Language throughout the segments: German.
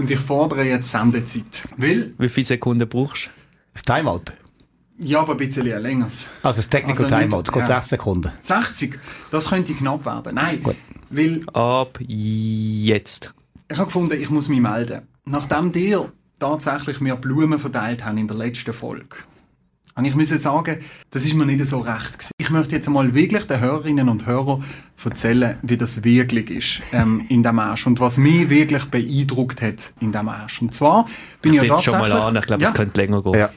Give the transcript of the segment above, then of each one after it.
Und ich fordere jetzt Sendezeit. Weil, Wie viele Sekunden brauchst du? Das Timeout. ja, aber ein bisschen länger. Also das Technical Also nicht- Timeout, geht ja. 6 Sekunden. 60, das könnte knapp werden. Nein, Gut. weil Ab jetzt. ich habe gefunden, ich muss mich melden. Nachdem dir tatsächlich mir Blumen verteilt haben in der letzten Folge, habe ich müssen sagen, das ist mir nicht so recht gewesen. Ich möchte jetzt einmal wirklich den Hörerinnen und Hörern erzählen, wie das wirklich ist ähm, in dem Marsch und was mich wirklich beeindruckt hat in dem Marsch. Und zwar bin Ich ich ja setze schon mal tatsächlich- an, ich glaube, Ja es könnte länger gehen. Ja.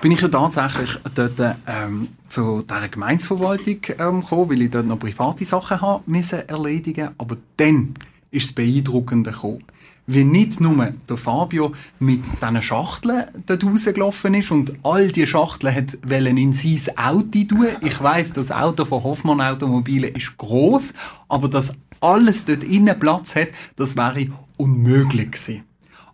bin ich ja tatsächlich dort ähm, zu dieser Gemeinsverwaltung ähm, gekommen, weil ich dort noch private Sachen habe müssen erledigen Aber dann ist das Beeindruckende gekommen. Wie nicht nur der Fabio mit diesen Schachteln dort rausgelaufen ist und all die Schachteln hat in sein Auto tun. Ich weiss, das Auto von Hoffmann Automobile ist groß, aber dass alles dort innen Platz hat, das wäre unmöglich gewesen.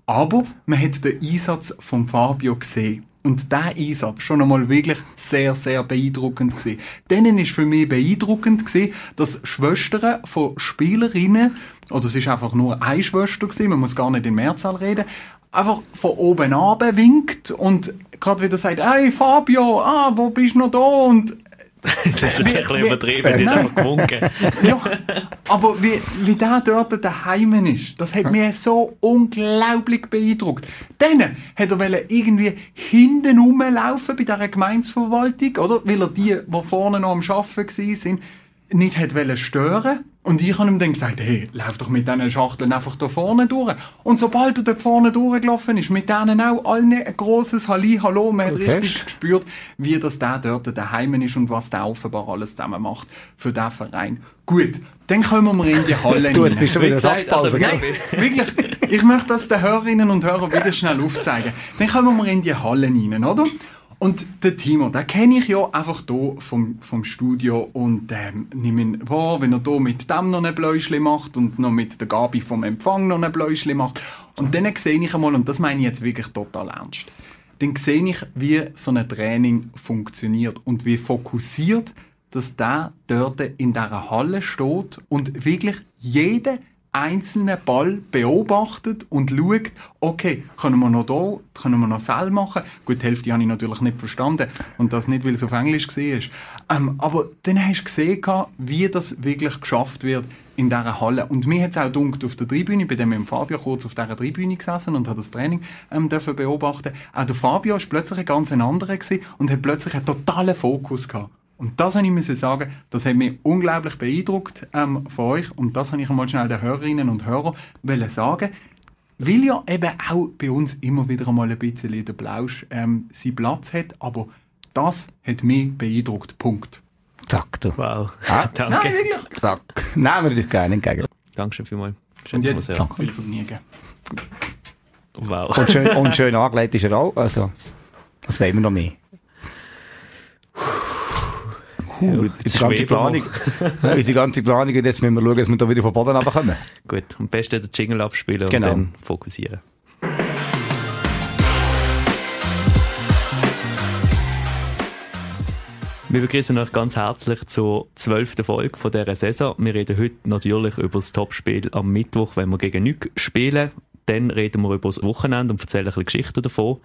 Aber man hat den Einsatz von Fabio gesehen. Und der Einsatz schon einmal wirklich sehr, sehr beeindruckend gewesen. Denen ist für mich beeindruckend gewesen, dass Schwestern von Spielerinnen, oder es ist einfach nur eine Schwester gewesen, man muss gar nicht in Mehrzahl reden, einfach von oben ab winkt und gerade wieder sagt, hey Fabio, ah, wo bist du noch da? Und Das ist jetzt ein bisschen übertrieben, sie ist einfach gewunken. ja, aber wie, wie der dort daheim ist, das hat mich so unglaublich beeindruckt. Dann hat er irgendwie hinten rumlaufen bei dieser Gemeinsverwaltung, oder? Weil er die, die vorne noch am Arbeiten waren, nicht hat stören. Und ich habe ihm dann gesagt, hey, lauf doch mit diesen Schachteln einfach da vorne durch. Und sobald er da vorne durchgelaufen ist, mit denen auch allen ein grosses Halli, Hallo, man hat Okay. richtig gespürt, wie das der dort daheim ist und was der offenbar alles zusammen macht für diesen Verein. Gut, dann kommen wir in die Halle Du, jetzt rein. bist du Wie wieder gesagt, also, gell? Nein, wirklich. Ich möchte das den Hörerinnen und Hörern wieder schnell aufzeigen. Dann kommen wir in die Halle rein, oder? Und der Timo, den kenne ich ja einfach hier vom, vom Studio und ähm, nehme ihn wahr, wenn er hier mit dem noch ein Bläuschli macht und noch mit der Gabi vom Empfang noch ein Bläuschli macht. Und dann sehe ich einmal, und das meine ich jetzt wirklich total ernst, dann sehe ich, wie so ein Training funktioniert und wie fokussiert, dass der dort in dieser Halle steht und wirklich jeden einzelnen Ball beobachtet und schaut, okay, können wir noch da, können wir noch Sell machen? Gut, die Hälfte habe ich natürlich nicht verstanden und das nicht, weil es auf Englisch war. Ähm, aber dann hast du gesehen, wie das wirklich geschafft wird in dieser Halle. Und mir hat es auch dunkt auf der Tribüne, bei dem mit Fabio kurz auf dieser Tribüne gesessen und hat das Training ähm, dürfen beobachten. Auch der Fabio war plötzlich ein ganz anderer und hat plötzlich einen totalen Fokus gehabt. Und das habe ich müssen sagen, das hat mich unglaublich beeindruckt ähm, von euch. Und das habe ich einmal schnell den Hörerinnen und Hörern wollen sagen. Weil ja eben auch bei uns immer wieder einmal ein bisschen der Blausch ähm, seinen Platz hat. Aber das hat mich beeindruckt. Punkt. Zack, du. Wow. Ah. Danke. Nein, wirklich. Zack. Nehmen wir dich gerne entgegen. Dankeschön vielmals. Schön, Und jetzt sehr- viel Vergnügen. Wow. Und schön, und schön angelegt ist er auch. Also, das wollen wir noch mehr. Uh, unsere ganze schweben Planung, unsere ganze Planung, und jetzt müssen wir schauen, dass wir da wieder vom Boden runterkommen. Gut, am besten den Jingle abspielen Genau. und dann fokussieren. Wir begrüßen euch ganz herzlich zur zwölften Folge von dieser Saison. Wir reden heute natürlich über das Topspiel am Mittwoch, wenn wir gegen Nück spielen. Dann reden wir über das Wochenende und erzählen ein bisschen Geschichten davon.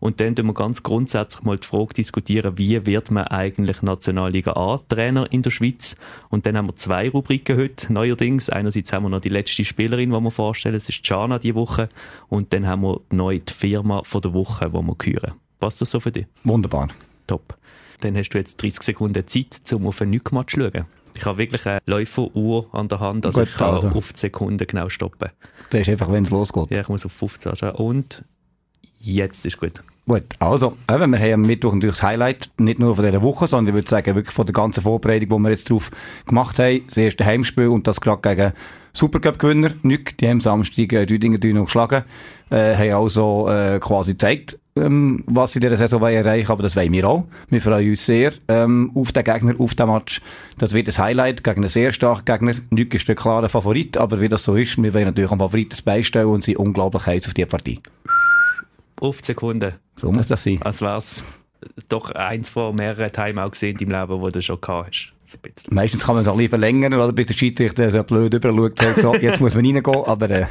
Und dann diskutieren wir ganz grundsätzlich mal die Frage diskutieren, wie wird man eigentlich Nationalliga A-Trainer in der Schweiz? Und dann haben wir zwei Rubriken heute, neuerdings. Einerseits haben wir noch die letzte Spielerin, die wir vorstellen, das ist Jana diese Woche. Und dann haben wir neu die Firma von der Woche, die wir hören. Passt das so für dich? Wunderbar. Top. Dann hast du jetzt 30 Sekunden Zeit, um auf einen Nück-Match zu schauen. Ich habe wirklich eine Läuferuhr an der Hand, also Gut, ich kann also. auf die Sekunde genau stoppen. Das ist einfach, wenn es losgeht. Ja, ich muss auf 15 anschauen. Und jetzt ist gut. Gut, also, eben, wir haben am Mittwoch natürlich das Highlight, nicht nur von dieser Woche, sondern ich würde sagen, wirklich von der ganzen Vorbereitung, die wir jetzt drauf gemacht haben. Das erste Heimspiel und das gerade gegen Supercup-Gewinner, Nück, die haben Samstag äh, Rüdinger noch geschlagen, äh, haben also äh, quasi gezeigt, ähm, was sie in dieser Saison wollen erreichen aber das wollen wir auch. Wir freuen uns sehr ähm, auf den Gegner, auf den Match. Das wird ein Highlight gegen einen sehr starken Gegner. Nück ist der klare Favorit, aber wie das so ist, wir wollen natürlich am Favoriten beistellen und sind unglaublich heiß auf die Partie. Auf die Sekunde. So muss das sein. Als wär's doch eins von mehreren Timeouts gesehen in deinem Leben, wo du schon gehabt hast. So Meistens kann man es auch lieber verlängern, oder bis der Schiedsrichter so blöd überschaut hat, so, jetzt muss man reingehen, aber... Äh.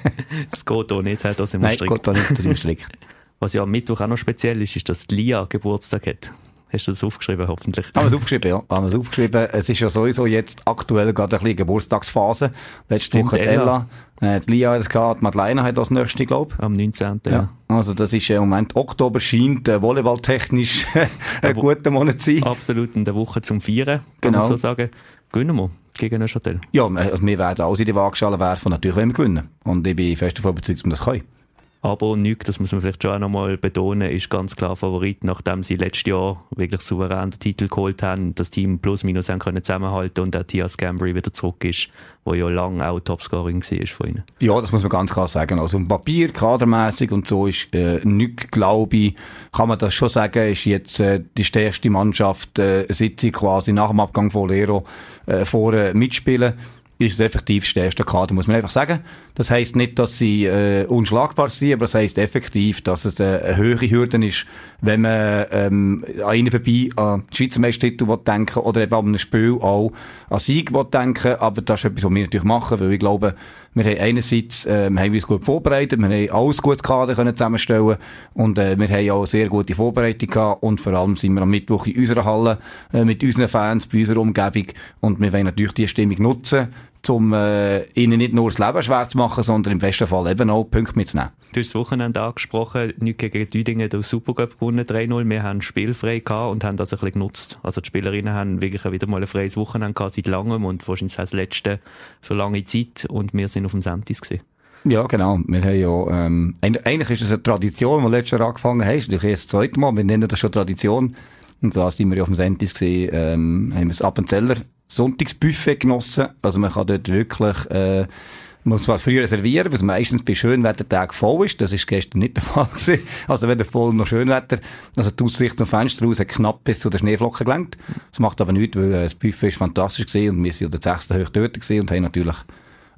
das geht auch nicht, da sind wir Nein, strikt. geht auch nicht, da sind strikt. Was ja am Mittwoch auch noch speziell ist, ist, dass die Lia Geburtstag hat. Hast du das aufgeschrieben, hoffentlich? Haben wir es aufgeschrieben, ja. Haben wir es aufgeschrieben. Es ist ja sowieso jetzt aktuell gerade ein bisschen Geburtstagsphase. Letzte Woche Ella, äh, die Lia hat es gehabt, Madeleine hat das nächste, glaube ich. Am 19. Ja. ja. Also das ist äh, im Moment, Oktober scheint äh, volleyballtechnisch ein guter Monat zu sein. Absolut, in der Woche zum Vieren, kann genau. man so sagen. Gewinnen wir gegen Neuchâtel? Ja, also wir werden alles in die Waagschale werfen, natürlich wenn wir gewinnen. Und ich bin fest davon überzeugt, dass wir das können. Aber Nüg, das muss man vielleicht schon auch nochmal betonen, ist ganz klar Favorit, nachdem sie letztes Jahr wirklich souverän den Titel geholt haben, das Team plus minus haben können zusammenhalten und der Tias Gambry wieder zurück ist, wo ja lange auch Topscoring war von ihnen. Ja, das muss man ganz klar sagen. Also im Papier, kadermäßig und so ist äh, Nüg, glaube ich, kann man das schon sagen, ist jetzt äh, die stärkste Mannschaft, äh, sie quasi nach dem Abgang von Lero äh, vorne mitspielen ist es effektiv das stärkste Kader, muss man einfach sagen. Das heisst nicht, dass sie äh, unschlagbar sind, aber das heisst effektiv, dass es äh, eine höhere Hürde ist, wenn man ähm, an ihnen vorbei an Schweizer Meistertitel denken oder eben an einem Spiel auch an Sieg denken. Aber das ist etwas, was wir natürlich machen, weil ich glaube, wir haben einerseits ähm, haben uns gut vorbereitet, wir haben alles gut Kader können zusammenstellen und äh, wir haben auch sehr gute Vorbereitung gehabt und vor allem sind wir am Mittwoch in unserer Halle äh, mit unseren Fans, bei unserer Umgebung und wir wollen natürlich die Stimmung nutzen, um äh, ihnen nicht nur das Leben schwer zu machen, sondern im besten Fall eben auch Punkte mitzunehmen. Du hast das Wochenende angesprochen, nicht gegen Düdingen der Supercup gewonnen, 3-0. Wir haben spielfrei gehabt und haben das ein bisschen genutzt. Also die Spielerinnen haben wirklich wieder mal ein freies Wochenende gehabt seit langem und wahrscheinlich das letzte für lange Zeit und wir sind auf dem Sentis gesehen. Ja, genau. Wir haben ja, ähm, eigentlich ist das eine Tradition, die letztes Jahr angefangen hast. Natürlich erst das zweite Mal. Wir nennen das schon Tradition. Und so sind wir ja auf dem Sentis gesehen, ähm, haben wir das Appenzeller Sonntagsbuffet genossen. Also man kann dort wirklich, äh, muss zwar früh reservieren, es meistens bei Schönwettertagen voll ist. Das ist gestern nicht der Fall gewesen. Also weder voll noch Schönwetter. Also die Aussicht zum Fenster raus hat knapp bis zu den Schneeflocken gelangt. Das macht aber nichts, weil äh, das Buffet ist fantastisch gewesen und wir sind ja der sechste hoch dort gewesen und haben natürlich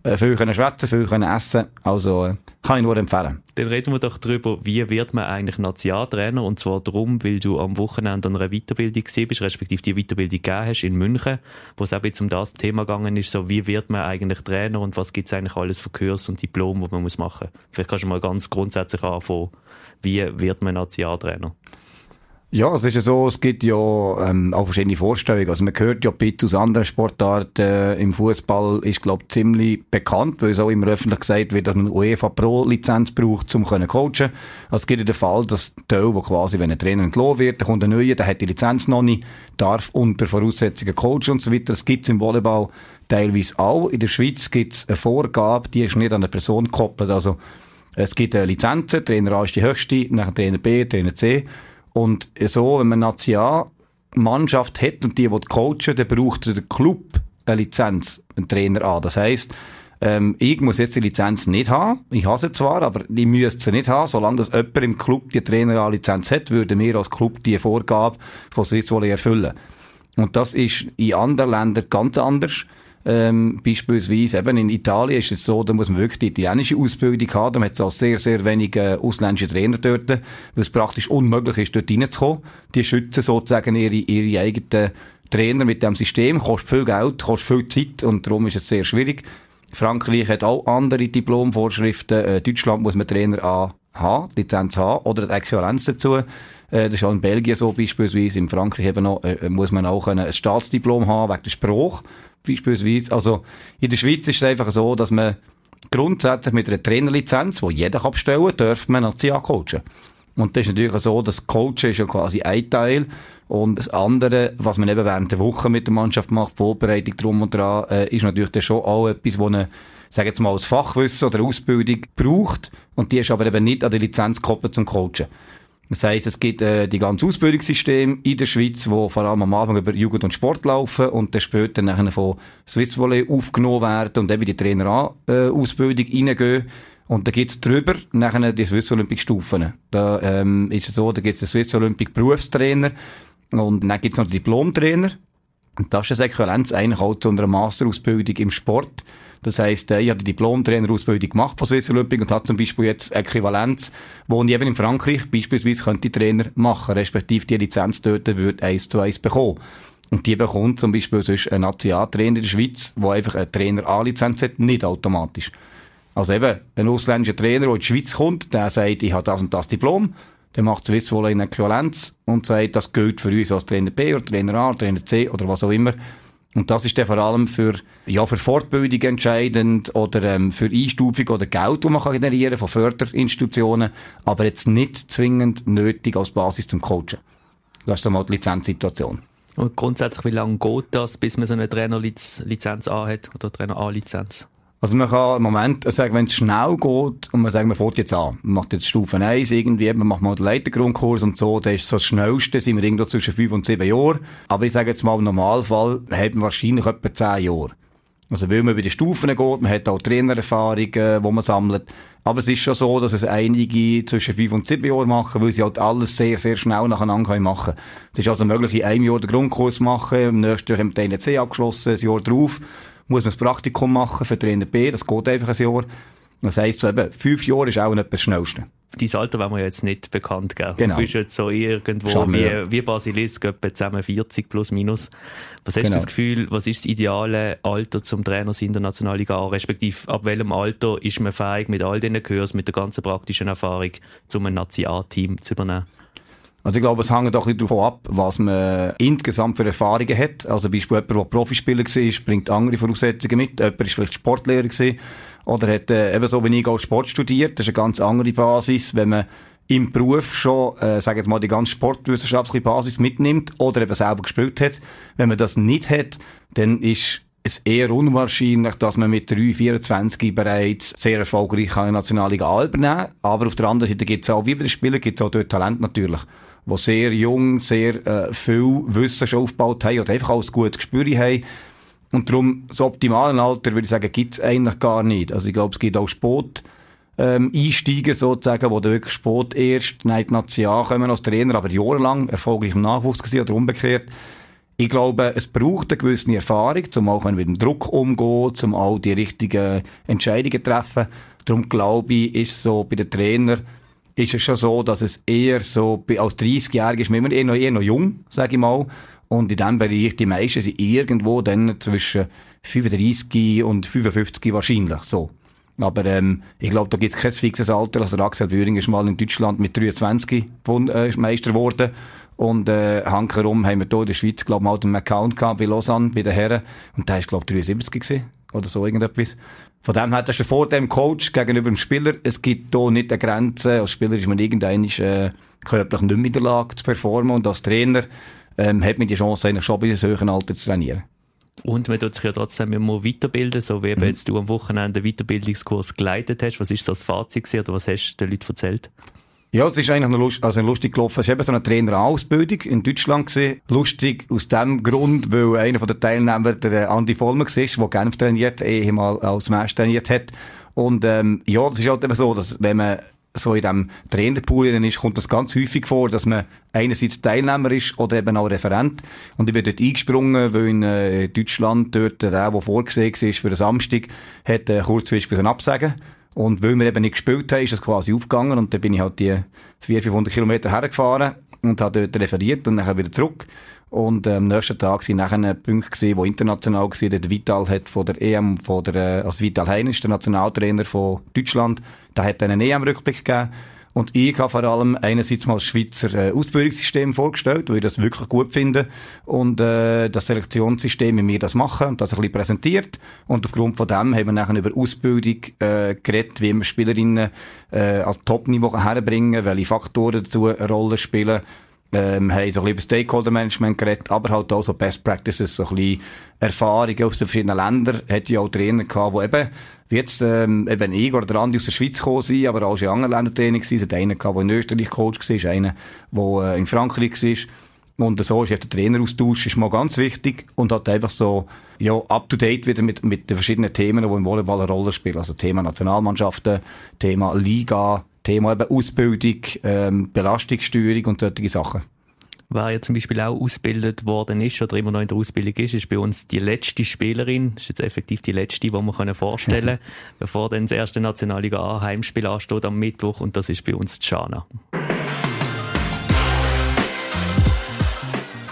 äh, viel können schwätzen, viel können essen. Also äh, kann ich nur empfehlen. Dann reden wir doch darüber, wie wird man eigentlich Nationaltrainer und zwar darum, weil du am Wochenende an einer Weiterbildung bist, respektive die Weiterbildung gegeben hast in München, wo es jetzt um das Thema gegangen ist, so wie wird man eigentlich Trainer und was gibt es eigentlich alles für Kurs und Diplom, die man muss machen muss. Vielleicht kannst du mal ganz grundsätzlich anfangen, wie wird man Nationaltrainer? Ja, es ist ja so, es gibt ja ähm, auch verschiedene Vorstellungen. Also man hört ja ein aus anderen Sportarten. Äh, Im Fußball ist, glaube ich, ziemlich bekannt, weil es auch immer öffentlich gesagt wird, dass man UEFA Pro-Lizenz braucht, um zu coachen. Also es gibt ja den Fall, dass Teil, wo quasi, wenn ein Trainer entlohnt wird, dann kommt ein neuer, der hat die Lizenz noch nicht, darf unter Voraussetzungen coachen und so weiter. Das gibt es im Volleyball teilweise auch. In der Schweiz gibt es eine Vorgabe, die ist nicht an eine Person gekoppelt. Also es gibt eine Lizenz, Trainer A ist die höchste, nachher Trainer B, Trainer C. Und so, wenn man eine Nationalmannschaft hat und die, die coachen, dann braucht der Club eine Lizenz, einen Trainer an. Das heisst, ähm, ich muss jetzt die Lizenz nicht haben. Ich habe sie zwar, aber ich müsste sie nicht haben. Solange das jemand im Club die Trainer Lizenz hat, würden wir als Club die Vorgabe von Swiss erfüllen. Und das ist in anderen Ländern ganz anders. Ähm, beispielsweise eben in Italien ist es so, da muss man wirklich die italienische Ausbildung haben. Da hat es auch sehr, sehr wenige ausländische Trainer dort, weil es praktisch unmöglich ist, dort reinzukommen. Die schützen sozusagen ihre, ihre eigenen Trainer mit dem System. Kostet viel Geld, kostet viel Zeit und darum ist es sehr schwierig. Frankreich hat auch andere Diplomvorschriften. Äh, Deutschland muss man Trainer haben, Lizenz haben oder die Äquivalenz dazu. Äh, das ist auch in Belgien so beispielsweise. In Frankreich eben noch, äh, muss man auch ein Staatsdiplom haben wegen der Spruch beispielsweise. Also in der Schweiz ist es einfach so, dass man grundsätzlich mit einer Trainerlizenz, die jeder abstellen kann, darf man National coachen. Und das ist natürlich so, dass Coachen ist ja quasi ein Teil und das andere, was man eben während der Woche mit der Mannschaft macht, Vorbereitung drum und dran, äh, ist natürlich dann schon auch etwas, wo eine, sag jetzt mal, als Fachwissen oder Ausbildung braucht und die ist aber eben nicht an die Lizenz gekoppelt zum Coachen. Das heisst, es gibt äh, die ganze Ausbildungssystem in der Schweiz, wo vor allem am Anfang über Jugend und Sport laufen und dann später nachher von Swiss Volley aufgenommen werden und eben die Trainer-Ausbildung äh, reingehen. Und da gibt's drüber nachher die Swiss Olympic Stufen. Da ähm, ist es so, da gibt's den Swiss Olympic Berufstrainer und dann gibt's noch den Diplomtrainer. Und das ist eine Äquivalenz eigentlich auch zu einer Masterausbildung im Sport Das heisst, äh, ich habe die Diplom-Trainerausbildung gemacht von Swiss Olympic und habe zum Beispiel jetzt Äquivalenz, wo ich eben in Frankreich beispielsweise könnte Trainer machen, respektive die Lizenz dort würde eins zu eins bekommen. Und die bekommt zum Beispiel sonst ein Nationaltrainer in der Schweiz, der einfach eine Trainer-A-Lizenz hat, nicht automatisch. Also eben, ein ausländischer Trainer, der in die Schweiz kommt, der sagt, ich habe das und das Diplom, der macht Swiss Volley in Äquivalenz und sagt, das gilt für uns als Trainer B oder Trainer A, Trainer C oder was auch immer. Und das ist dann vor allem für, ja, für Fortbildung entscheidend oder ähm, für Einstufung oder Geld, das man kann generieren von Förderinstitutionen, aber jetzt nicht zwingend nötig als Basis zum Coachen. Das ist dann mal die Lizenzsituation. Und grundsätzlich, wie lange geht das, bis man so eine Trainerlizenz A hat oder Trainer A-Lizenz? Also man kann im Moment sagen, wenn es schnell geht und man sagt, man fährt jetzt an, man macht jetzt Stufe 1 irgendwie, man macht mal den Leitergrundkurs und so, das ist so das Schnellste, sind wir irgendwo zwischen 5 und 7 Jahren. Aber ich sage jetzt mal, im Normalfall hat man wahrscheinlich etwa 10 Jahre. Also weil man bei den Stufen geht, man hat auch Trainererfahrungen, die man sammelt. Aber es ist schon so, dass es einige zwischen 5 und 7 Jahren machen, weil sie halt alles sehr, sehr schnell nacheinander machen können. Es ist also möglich, in einem Jahr den Grundkurs machen, im nächsten Jahr haben wir den NC abgeschlossen, ein Jahr drauf muss man das Praktikum machen für Trainer B, das geht einfach ein Jahr. Das heisst, so eben, fünf Jahre ist auch nicht das Schnellste. Dein Alter wollen wir jetzt nicht bekannt geben. Genau. Du bist jetzt so irgendwo wie, wie Basilisk, etwa zusammen 40 plus minus. Was hast genau. du das Gefühl, was ist das ideale Alter zum Trainer in der Nationalliga A? Respektive, ab welchem Alter ist man fähig, mit all diesen Kurs, mit der ganzen praktischen Erfahrung, zum ein Nazi-A-Team zu übernehmen? Also ich glaube, es hängt auch ein bisschen davon ab, was man insgesamt für Erfahrungen hat. Also beispielsweise jemand, der Profispieler war, bringt andere Voraussetzungen mit. Jemand war vielleicht Sportlehrer gewesen, oder hat äh, ebenso wie ich auch Sport studiert. Das ist eine ganz andere Basis, wenn man im Beruf schon, äh, sagen wir mal, die ganze sportwissenschaftliche Basis mitnimmt oder eben selber gespielt hat. Wenn man das nicht hat, dann ist es eher unwahrscheinlich, dass man mit 3, 24 bereits sehr erfolgreich in der Nationalliga A übernehmen Aber auf der anderen Seite gibt es auch, wie bei den Spielern, gibt es auch dort Talent natürlich die sehr jung, sehr äh, viel Wissen schon aufgebaut haben oder einfach auch ein gutes Gespür haben. Und darum, das optimale Alter, würde ich sagen, gibt es eigentlich gar nicht. Also ich glaube, es gibt auch Sport, ähm, Einsteiger sozusagen, die wirklich Sport erst in die Nation kommen als Trainer, aber jahrelang erfolgreich im Nachwuchs gewesen oder umgekehrt. Ich glaube, es braucht eine gewisse Erfahrung, um auch mit dem Druck umzugehen, um auch die richtigen Entscheidungen treffen. Darum glaube ich, ist so bei den Trainern ist es schon so, dass es eher so, als 30-Jährige ist man immer eher noch, eher noch jung, sage ich mal. Und in diesem Bereich, die meisten sind irgendwo dann zwischen 35 und 55 wahrscheinlich, so. Aber ähm, ich glaube, da gibt es kein fixes Alter. Also Axel Bühring ist mal in Deutschland mit 23 Bund, äh, Meister geworden. Und äh, hankerum haben wir hier in der Schweiz, glaube ich, mal den Account gehabt bei Lausanne, bei den Herren. Und der ist, glaube ich, 73 gewesen. Oder so irgendetwas. Von dem her, das ist Vorteil dem Coach gegenüber dem Spieler. Es gibt hier nicht eine Grenze. Als Spieler ist man irgendwann äh, körperlich nicht mehr in der Lage zu performen. Und als Trainer ähm, hat man die Chance, eigentlich schon bei einem höheren Alter zu trainieren. Und man tut sich ja trotzdem immer weiterbilden, so wie mhm. jetzt du am Wochenende einen Weiterbildungskurs geleitet hast. Was ist so das Fazit gewesen, oder was hast du den Leuten erzählt? Ja, es ist eigentlich noch lust, also lustig gelaufen. Es war eben so eine Trainerausbildung in Deutschland gewesen. Lustig aus dem Grund, weil einer von den Teilnehmern der Andi Vollmer war, der Genf trainiert, ehemal als Mensch trainiert hat. Und, ähm, ja, das ist halt eben so, dass wenn man so in diesem Trainerpool ist, kommt das ganz häufig vor, dass man einerseits Teilnehmer ist oder eben auch Referent. Und ich bin dort eingesprungen, weil in äh, Deutschland dort der, der vorgesehen war für den Samstag, hat äh, kurzfristig ein Absagen und weil wir eben nicht gespielt haben, ist das quasi aufgegangen und dann bin ich halt die 400, 500 Kilometer hergefahren und habe dort referiert und dann wieder zurück. Und äh, am nächsten Tag sind nachher Punkte gesehen, die international waren. Der Vital hat von der EM, von der, äh, also Vital Heinisch, der Nationaltrainer von Deutschland, der hat einen EM-Rückblick gegeben. Und ich habe vor allem einerseits mal das Schweizer äh, Ausbildungssystem vorgestellt, weil ich das wirklich gut finde. Und äh, das Selektionssystem, wie wir das machen, und das ein bisschen präsentiert. Und aufgrund von dem haben wir nachher über Ausbildung äh, geredet, wie wir Spielerinnen äh, als Top-Niveau herbringen, welche Faktoren dazu eine Rolle spielen ähm, haben so ein bisschen über Stakeholder-Management geredet, aber halt auch so Best Practices, so ein bisschen Erfahrungen aus den verschiedenen Ländern. Hat ja auch Trainer gehabt, die eben, wie jetzt, ähm, eben ich oder der Andi aus der Schweiz gekommen sind, aber auch schon in anderen Ländern Trainer gewesen. Es hat einen gehabt, der in Österreich Coach war, einer, der äh, in Frankreich war. Und so ist der Traineraustausch ist mal ganz wichtig und hat einfach so, ja, up to date wieder mit, mit den verschiedenen Themen, die im Volleyball eine Rolle spielen. Also Thema Nationalmannschaften, Thema Liga, Thema eben Ausbildung, ähm, Belastungssteuerung und solche Sachen. Wer ja zum Beispiel auch ausgebildet worden ist oder immer noch in der Ausbildung ist, ist bei uns die letzte Spielerin. Das ist jetzt effektiv die letzte, die wir vorstellen können, bevor dann das erste Nationalliga A Heimspiel ansteht am Mittwoch. Und das ist bei uns Jana.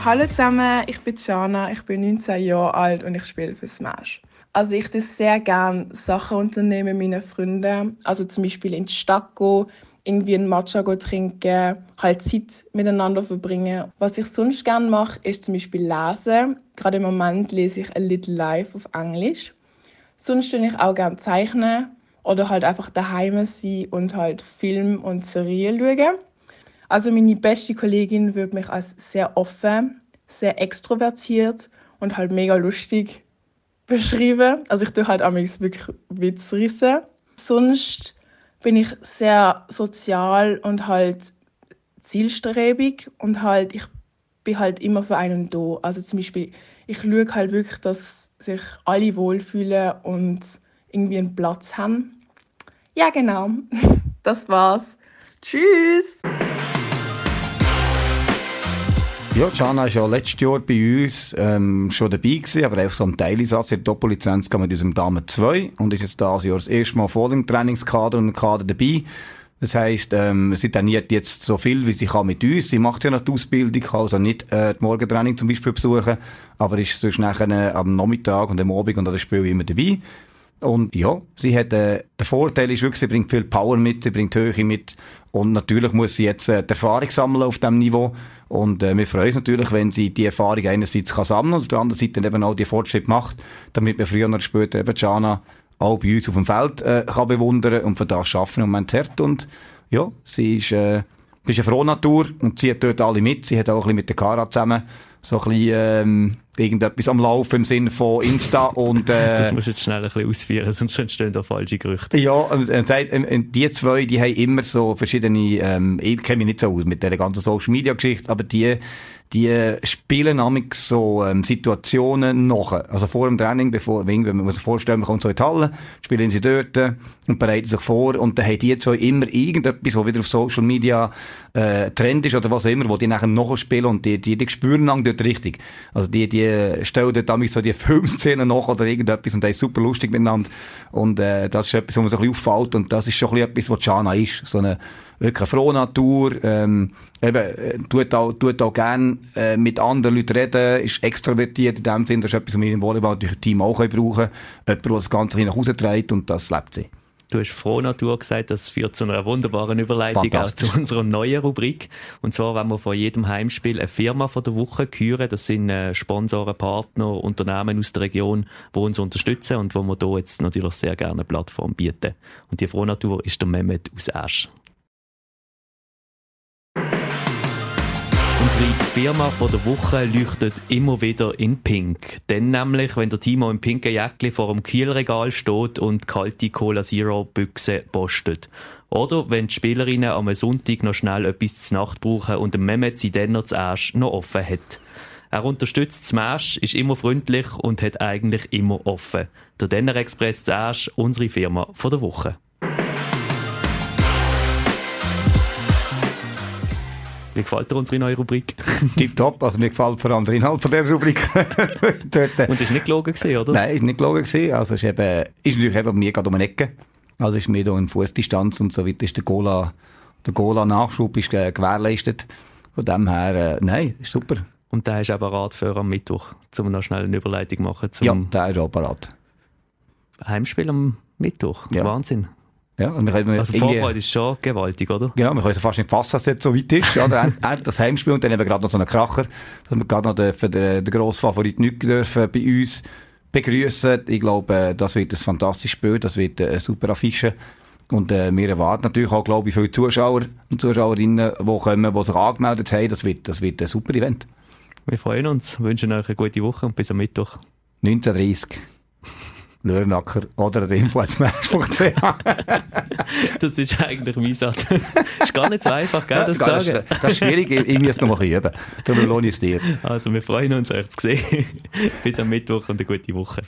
Hallo zusammen, ich bin Jana, ich bin 19 Jahre alt und ich spiele für Smash. Also ich tue sehr gerne Sachen unternehmen mit meinen Freunden. Also zum Beispiel in die Stadt gehen, irgendwie einen Matcha trinken, halt Zeit miteinander verbringen. Was ich sonst gerne mache, ist zum Beispiel lesen. Gerade im Moment lese ich A Little Life auf Englisch. Sonst tue ich auch gerne zeichnen oder halt einfach daheim sein und halt Film und Serien schauen. Also meine beste Kollegin würde mich als sehr offen, sehr extrovertiert und halt mega lustig beschreiben. Also ich tue halt auch wirklich Witz rissen. Sonst bin ich sehr sozial und halt zielstrebig und halt ich bin halt immer für einen da. Also zum Beispiel, ich schaue halt wirklich, dass sich alle wohlfühlen und irgendwie einen Platz haben. Ja, genau. Das war's. Tschüss! Ja, Jana war ja letztes Jahr bei uns ähm, schon dabei gewesen, aber einfach so ein Teileinsatz in der Doppellizenz mit unserem Damen 2 und ist jetzt dieses Jahr das erste Mal voll im Trainingskader und im Kader dabei. Das heisst, ähm, sie trainiert jetzt so viel, wie sie kann mit uns. Sie macht ja noch die Ausbildung, kann also nicht äh, die Morgentraining zum Beispiel besuchen, aber ist sonst nachher äh, am Nachmittag und am Abend und an dem Spiel immer dabei. Und ja, sie hat, äh, der Vorteil ist wirklich, sie bringt viel Power mit, sie bringt Höhe mit und natürlich muss sie jetzt äh, die Erfahrung sammeln auf diesem Niveau und äh, wir freuen uns natürlich, wenn sie die Erfahrung einerseits kann sammeln und auf der anderen Seite dann eben auch die Fortschritt macht, damit wir früher oder später eben Jana auch bei uns auf dem Feld äh, kann bewundern und für das schaffen im Moment hart. Und ja, sie ist, äh, ist eine frohe Natur und zieht dort alle mit. Sie hat auch ein bisschen mit der Cara zusammen so ein bisschen, ähm, irgendetwas am Laufen im Sinne von Insta und, äh, Das musst du jetzt schnell ein bisschen ausführen, sonst entstehen da falsche Gerüchte. Ja, und, und, und, die zwei, die haben immer so verschiedene, ähm, ich kenne mich nicht so aus mit der ganzen Social Media Geschichte, aber die, die spielen nämlich so ähm, Situationen nach. Also vor dem Training, bevor, wenn man sich vorstellen, man kommt so in die Halle, spielen sie dort äh, und bereiten sich vor und dann haben die zwei immer irgendetwas, was wieder auf Social Media äh, Trend ist oder was auch immer, wo die nachher noch spielen und die, die, die spüren lang dort richtig. Also die, die stellen dort damit so die Filmszenen nach oder irgendetwas und das ist super lustig miteinander und äh, das ist etwas, was mir so ein bisschen auffällt und das ist schon ein bisschen etwas, was Jana ist. So eine wirklich eine frohe Natur, ähm, eben, äh, tut auch, tut auch gern äh, mit anderen Leuten reden, ist extrovertiert in dem Sinne, das ist etwas, was wir im Volleyball durch ein Team auch brauchen können. Jemand, der das Ganze nach Hause trägt und das lebt sie. Du hast frohe Natur gesagt, das führt zu einer wunderbaren Überleitung auch zu unserer neuen Rubrik. Und zwar, wenn wir vor jedem Heimspiel eine Firma von der Woche küren. Das sind äh, Sponsoren, Partner, Unternehmen aus der Region, die uns unterstützen und wo wir hier jetzt natürlich sehr gerne eine Plattform bieten. Und die frohe Natur ist der Mehmet aus Asch. Unsere Firma der Woche leuchtet immer wieder in Pink. Denn nämlich, wenn der Timo im pinken Jäckli vor dem Kielregal steht und kalte Cola Zero Büchse postet. Oder wenn die Spielerinnen am Sonntag noch schnell etwas zu Nacht brauchen und der Mehmet sie dann noch zuerst noch offen hat. Er unterstützt Smash, ist immer freundlich und hat eigentlich immer offen. Der Denner Express zuerst, unsere Firma der Woche. Wie gefällt dir unsere neue Rubrik? Tipptopp, also mir gefällt vor allem der Inhalt von dieser Rubrik. Dort, äh, Und ist nicht gelogen gewesen, oder? Nein, ist nicht gelogen gewesen. Also ist eben, ist natürlich eben mir gerade um eine Ecke. Also ist mir da in Fußdistanz und so weiter ist der Gola, der Gola-Nachschub ist äh, gewährleistet. Von dem her, äh, nein, ist super. Und da hast du aber Rat für am Mittwoch, um noch schnell eine Überleitung machen. Zum ja, der ist auch parat. Heimspiel am Mittwoch. Ja. Wahnsinn. Ja, und wir können also Vorfreude ist schon gewaltig, oder? Genau, wir können fast nicht fassen, dass es jetzt so weit ist. Ja, das Heimspiel und dann haben wir gerade noch so einen Kracher, dass wir gerade noch dürfen, den, den grossen Favorit Nück dürfen bei uns begrüßen. Ich glaube, das wird ein fantastisches Spiel, das wird eine super Affische. Und äh, wir erwarten natürlich auch, glaube ich, viele Zuschauer und Zuschauerinnen, die kommen, die sich angemeldet haben. Das wird, das wird ein super Event. Wir freuen uns, wünschen euch eine gute Woche und bis am Mittwoch. 19.30 Lörnacker oder info.smash.ch. das ist eigentlich mein Satz. ist gar nicht so einfach, gell, das zu sagen. Das, das ist schwierig, ich muss es noch üben. Darum lohne ich es dir. Also, wir freuen uns, euch zu sehen. Bis am Mittwoch und eine gute Woche.